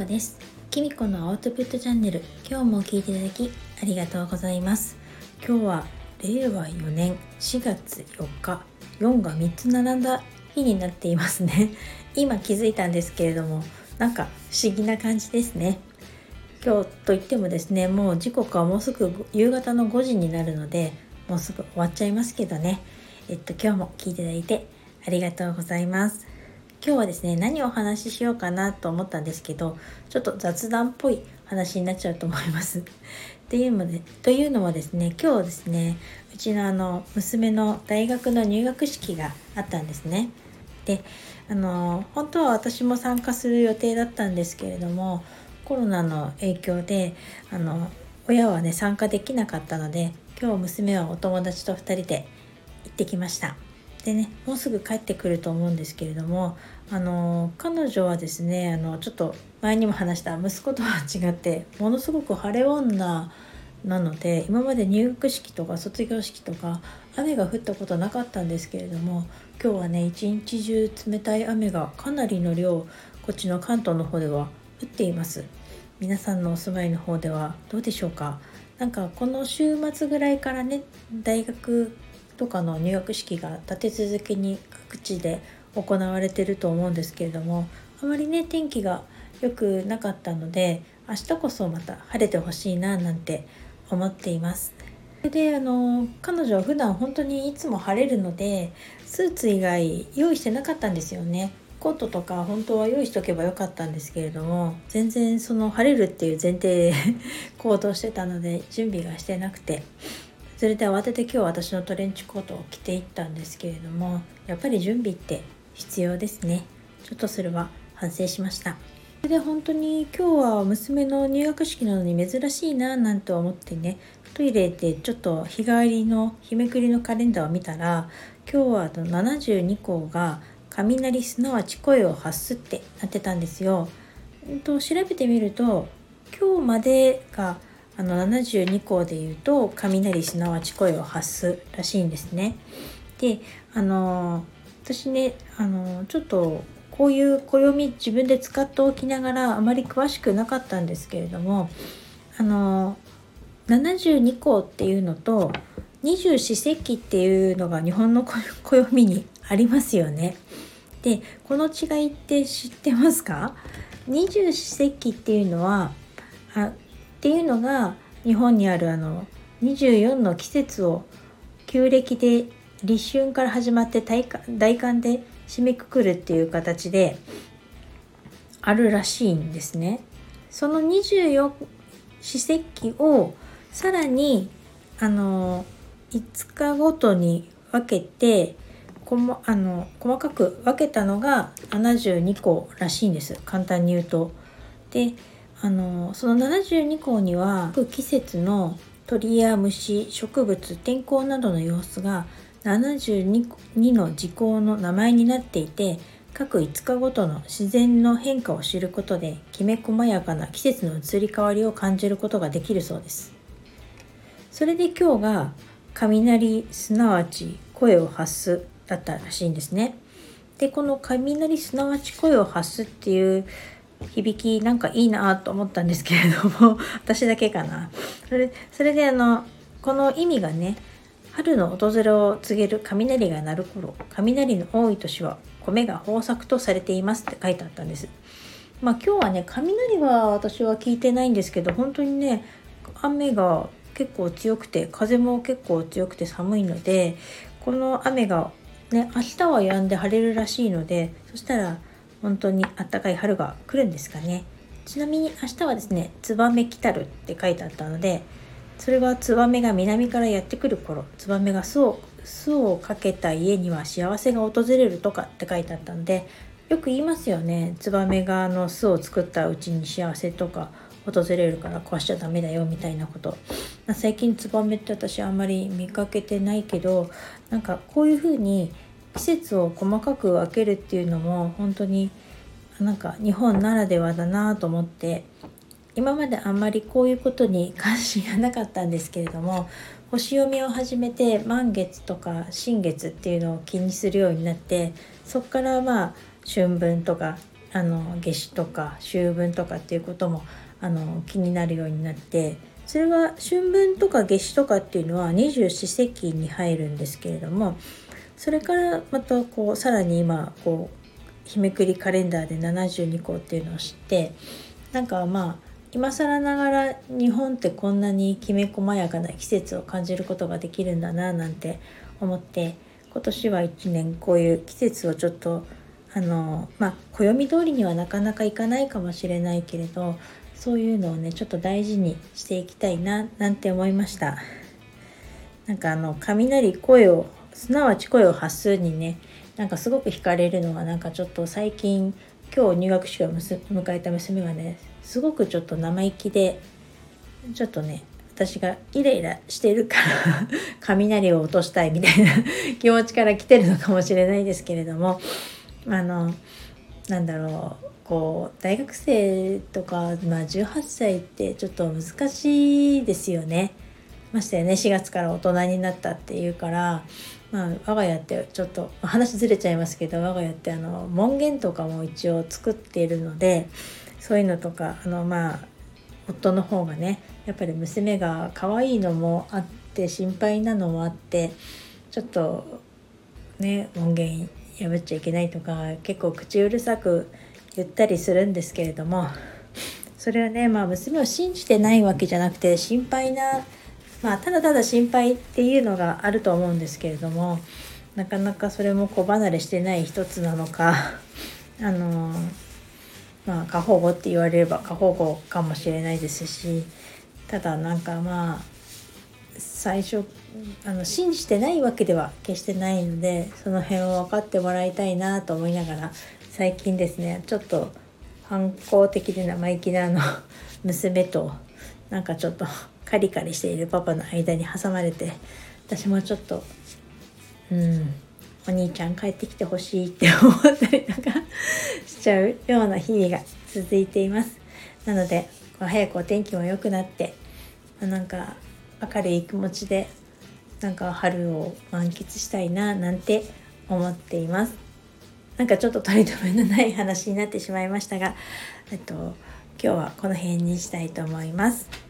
こです。きみこのアウトプットチャンネル今日も聞いていただきありがとうございます。今日は令和4年4月4日4が3つ並んだ日になっていますね。今気づいたんですけれどもなんか不思議な感じですね。今日といってもですねもう時刻はもうすぐ夕方の5時になるのでもうすぐ終わっちゃいますけどね。えっと今日も聞いていただいてありがとうございます。今日はですね何をお話ししようかなと思ったんですけどちょっと雑談っぽい話になっちゃうと思います。っていうのでというのはですね今日ですねうちのあの娘の大学の入学式があったんですね。であの本当は私も参加する予定だったんですけれどもコロナの影響であの親はね参加できなかったので今日娘はお友達と2人で行ってきました。でねもうすぐ帰ってくると思うんですけれどもあの彼女はですねあのちょっと前にも話した息子とは違ってものすごく晴れ女なので今まで入学式とか卒業式とか雨が降ったことなかったんですけれども今日はね一日中冷たい雨がかなりの量こっちの関東の方では降っています。皆さんのお住まいの方ではどうでしょうか？なんかこの週末ぐらいからね大学とかの入学式が立て続けに各地で行われてると思うんですけれどもあまりね天気が良くなかったので明日こそまた晴れてほしいななんて思っています。であの彼女は普段本当にいつも晴れるのでスーツ以外用意してなかったんですよね。コートとか本当は用意しとけばよかったんですけれども全然その晴れるっていう前提で 行動してたので準備がしてなくてそれで慌てて今日私のトレンチコートを着ていったんですけれどもやっぱり準備って必要ですねちょっとそれは反省しましたそれで本当に今日は娘の入学式なのに珍しいななんて思ってねトイレでちょっと日帰りの日めくりのカレンダーを見たら今日はあの72校が雷すなわち声を発すってなってたんですよ。と調べてみると今日までがあの72項で言うと雷すなわち声を発すらしいんですね。であの私ねあのちょっとこういう暦自分で使っておきながらあまり詳しくなかったんですけれどもあの72項っていうのと二十四節気っていうのが日本の暦にありますよね。でこの違いって知ってますか？二十四節気っていうのはあっていうのが日本にあるあの24の季節を旧暦で立春から始まって大寒で締めくくるっていう形であるらしいんですね。その24四節気をさらにあの5日ごとに分けてこもあの細かく分けたのが72個らしいんです簡単に言うと。であのその72項には各季節の鳥や虫植物天候などの様子が72の時効の名前になっていて各5日ごとの自然の変化を知ることできめ細やかな季節の移り変わりを感じることができるそうです。それで今日が雷すなわち声を発すだったらしいんですね。でこの雷すなわち声を発すっていう響きなんかいいなと思ったんですけれども 私だけかな。それそれであのこの意味がね春の訪れを告げる雷が鳴る頃雷の多い年は米が豊作とされていますって書いてあったんです。まあ今日はね雷は私は聞いてないんですけど本当にね雨が結構強くて風も結構強くて寒いのでこの雨がね明日は止んで晴れるらしいのでそしたら本当にあったかい春が来るんですかね。ちなみに明日はですね「ツバメ来たる」って書いてあったのでそれはツバメが南からやってくる頃ツバメが巣を巣をかけた家には幸せが訪れるとかって書いてあったのでよく言いますよね。ツバメがあの巣を作ったうちに幸せとか訪れるから壊しちゃダメだよみたいなこと。最近ツバメって私あんまり見かけてないけどなんかこういう風に季節を細かく分けるっていうのも本当になんか日本ならではだなと思って今まであんまりこういうことに関心がなかったんですけれども星読みを始めて満月とか新月っていうのを気にするようになってそこからまあ春分とかあの夏至とか秋分とかっていうこともあの気になるようになってそれは春分とか夏至とかっていうのは二十四節気に入るんですけれどもそれからまたこうさらに今こう日めくりカレンダーで72個っていうのを知ってなんかまあ今更ながら日本ってこんなにきめ細やかな季節を感じることができるんだななんて思って今年は一年こういう季節をちょっとあのまあ暦通りにはなかなかいかないかもしれないけれどそういうのをねちょっと大事にしていきたいななんて思いました。なんかあの雷声をすなわち声を発するにねなんかすごく惹かれるのがなんかちょっと最近今日入学式を迎えた娘がねすごくちょっと生意気でちょっとね私がイライラしてるから 雷を落としたいみたいな気持ちから来てるのかもしれないですけれどもあのなんだろうこう大学生とか、まあ、18歳ってちょっと難しいですよね。ましてね。4月から大人になったっていうからまあ、我が家ってちょっと話ずれちゃいますけど我が家ってあの門限とかも一応作っているのでそういうのとかあのまあ夫の方がねやっぱり娘が可愛いのもあって心配なのもあってちょっとね門限破っちゃいけないとか結構口うるさく言ったりするんですけれどもそれはねまあ娘を信じてないわけじゃなくて心配なまあただただ心配っていうのがあると思うんですけれどもなかなかそれも子離れしてない一つなのか あのまあ過保護って言われれば過保護かもしれないですしただなんかまあ最初あの信じてないわけでは決してないのでその辺を分かってもらいたいなと思いながら最近ですねちょっと反抗的で生意気なあの娘となんかちょっとカリカリしているパパの間に挟まれて私もちょっとうんお兄ちゃん帰ってきてほしいって思ったりとかしちゃうような日々が続いています。なので早くお天気も良くなってなんか明るい気持ちでなんか春を満喫したいななんて思っています。なんかちょっと取り留めのない話になってしまいましたがえっと今日はこの辺にしたいと思います。